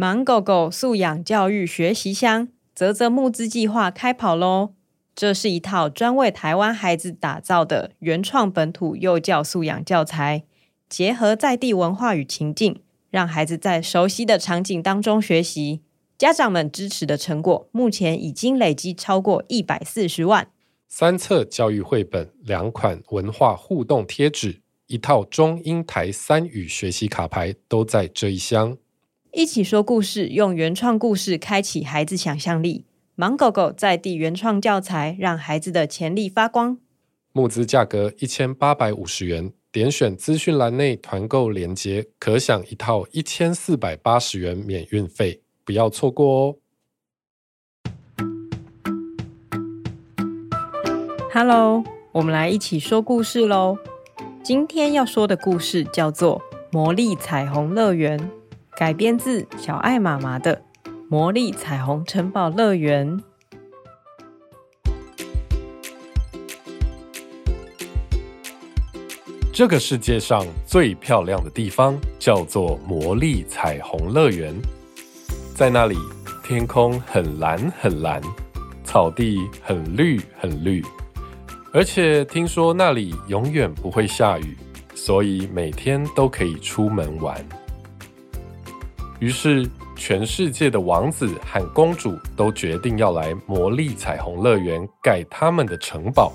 盲狗狗素养教育学习箱泽泽募资计划开跑喽！这是一套专为台湾孩子打造的原创本土幼教素养教材，结合在地文化与情境，让孩子在熟悉的场景当中学习。家长们支持的成果，目前已经累积超过一百四十万。三册教育绘本，两款文化互动贴纸，一套中英台三语学习卡牌，都在这一箱。一起说故事，用原创故事开启孩子想象力。盲狗狗在地原创教材，让孩子的潜力发光。募资价格一千八百五十元，点选资讯栏内团购链接，可享一套一千四百八十元免运费，不要错过哦！Hello，我们来一起说故事喽。今天要说的故事叫做《魔力彩虹乐园》。改编自小爱妈妈的《魔力彩虹城堡乐园》。这个世界上最漂亮的地方叫做魔力彩虹乐园。在那里，天空很蓝很蓝，草地很绿很绿，而且听说那里永远不会下雨，所以每天都可以出门玩。于是，全世界的王子和公主都决定要来魔力彩虹乐园盖他们的城堡。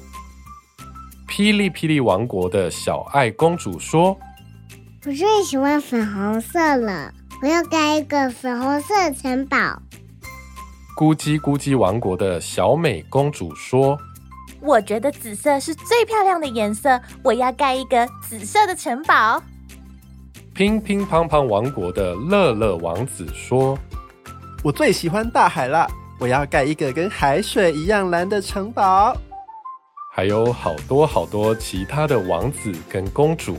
霹雳霹雳王国的小爱公主说：“我最喜欢粉红色了，我要盖一个粉红色的城堡。”咕叽咕叽王国的小美公主说：“我觉得紫色是最漂亮的颜色，我要盖一个紫色的城堡。”乒乒乓乓王国的乐乐王子说：“我最喜欢大海了，我要盖一个跟海水一样蓝的城堡。”还有好多好多其他的王子跟公主，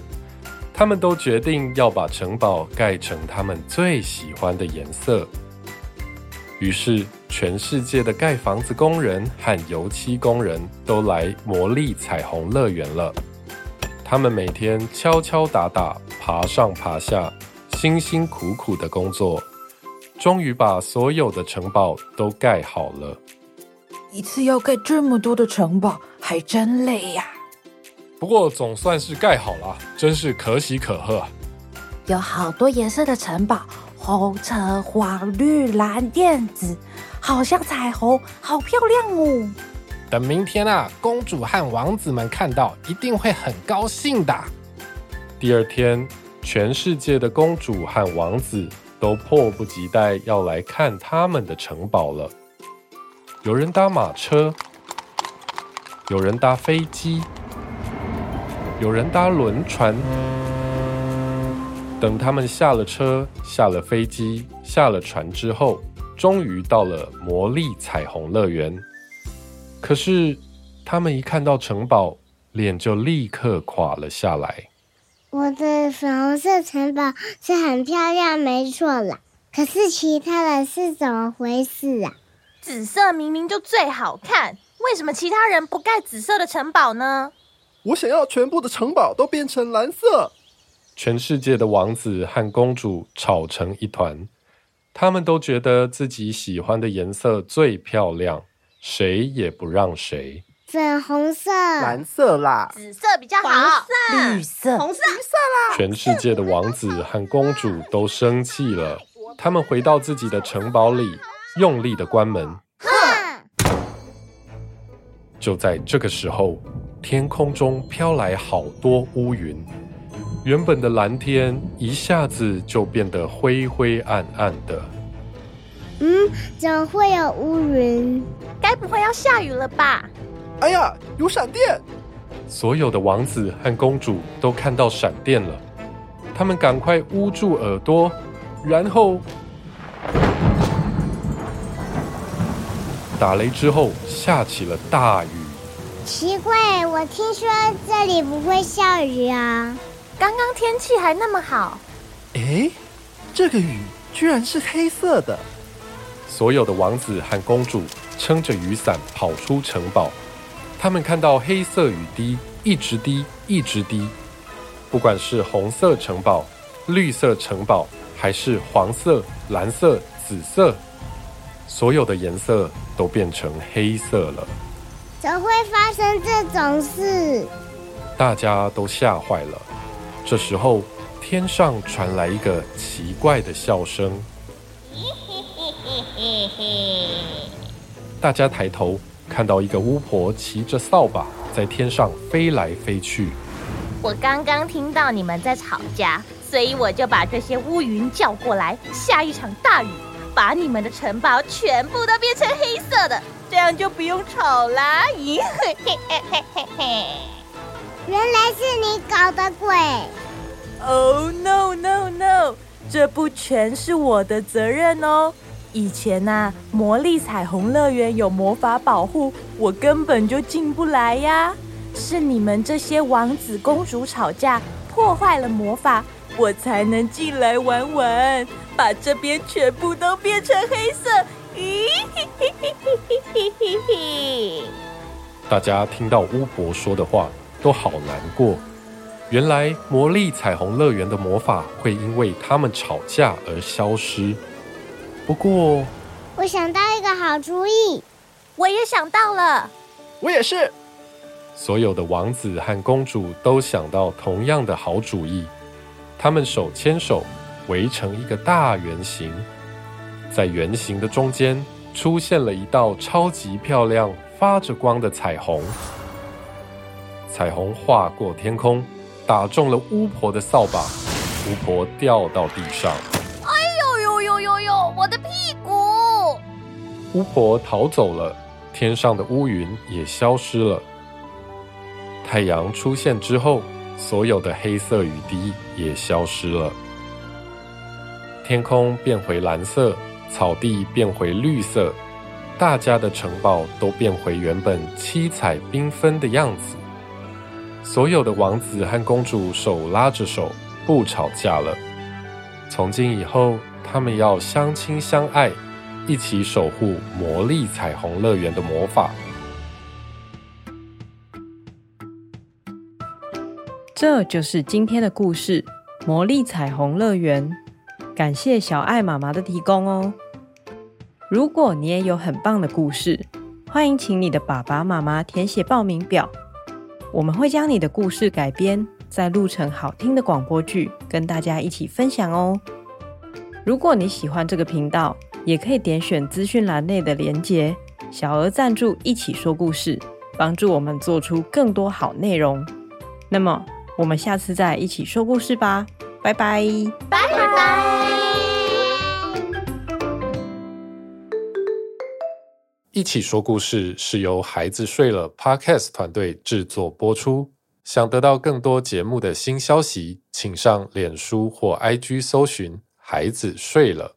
他们都决定要把城堡盖成他们最喜欢的颜色。于是，全世界的盖房子工人和油漆工人都来魔力彩虹乐园了。他们每天敲敲打打。爬上爬下，辛辛苦苦的工作，终于把所有的城堡都盖好了。一次要盖这么多的城堡，还真累呀。不过总算是盖好了，真是可喜可贺。有好多颜色的城堡，红、橙、黄、绿、蓝、靛、紫，好像彩虹，好漂亮哦。等明天啊，公主和王子们看到，一定会很高兴的。第二天，全世界的公主和王子都迫不及待要来看他们的城堡了。有人搭马车，有人搭飞机，有人搭轮船。等他们下了车、下了飞机、下了船之后，终于到了魔力彩虹乐园。可是，他们一看到城堡，脸就立刻垮了下来。我的粉红色城堡是很漂亮，没错啦。可是其他的是怎么回事啊？紫色明明就最好看，为什么其他人不盖紫色的城堡呢？我想要全部的城堡都变成蓝色。全世界的王子和公主吵成一团，他们都觉得自己喜欢的颜色最漂亮，谁也不让谁。粉红色、蓝色啦，紫色比较好，色绿色、红色、绿色啦。全世界的王子和公主都生气了，他们回到自己的城堡里，用力的关门。哼就在这个时候，天空中飘来好多乌云，原本的蓝天一下子就变得灰灰暗暗的。嗯，怎么会有乌云？该不会要下雨了吧？哎呀，有闪电！所有的王子和公主都看到闪电了，他们赶快捂住耳朵，然后打雷之后下起了大雨。奇怪，我听说这里不会下雨啊。刚刚天气还那么好。诶，这个雨居然是黑色的。所有的王子和公主撑着雨伞跑出城堡，他们看到黑色雨滴一直滴，一直滴。不管是红色城堡、绿色城堡，还是黄色、蓝色、紫色，所有的颜色都变成黑色了。怎么会发生这种事？大家都吓坏了。这时候，天上传来一个奇怪的笑声。大家抬头看到一个巫婆骑着扫把在天上飞来飞去。我刚刚听到你们在吵架，所以我就把这些乌云叫过来，下一场大雨，把你们的城堡全部都变成黑色的，这样就不用吵啦。咦，嘿嘿嘿嘿嘿，原来是你搞的鬼！Oh no no no，这不全是我的责任哦。以前呐、啊，魔力彩虹乐园有魔法保护，我根本就进不来呀。是你们这些王子公主吵架，破坏了魔法，我才能进来玩玩，把这边全部都变成黑色。咦，大家听到巫婆说的话，都好难过。原来魔力彩虹乐园的魔法会因为他们吵架而消失。不过，我想到一个好主意。我也想到了。我也是。所有的王子和公主都想到同样的好主意。他们手牵手，围成一个大圆形。在圆形的中间，出现了一道超级漂亮、发着光的彩虹。彩虹划过天空，打中了巫婆的扫把，巫婆掉到地上。巫婆逃走了，天上的乌云也消失了。太阳出现之后，所有的黑色雨滴也消失了。天空变回蓝色，草地变回绿色，大家的城堡都变回原本七彩缤纷的样子。所有的王子和公主手拉着手，不吵架了。从今以后，他们要相亲相爱，一起守护魔力彩虹乐园的魔法。这就是今天的故事《魔力彩虹乐园》。感谢小爱妈妈的提供哦。如果你也有很棒的故事，欢迎请你的爸爸妈妈填写报名表，我们会将你的故事改编，再录成好听的广播剧，跟大家一起分享哦。如果你喜欢这个频道，也可以点选资讯栏内的连结，小额赞助一起说故事，帮助我们做出更多好内容。那么，我们下次再一起说故事吧，拜拜，拜拜。一起说故事是由孩子睡了 Podcast 团队制作播出。想得到更多节目的新消息，请上脸书或 IG 搜寻。孩子睡了，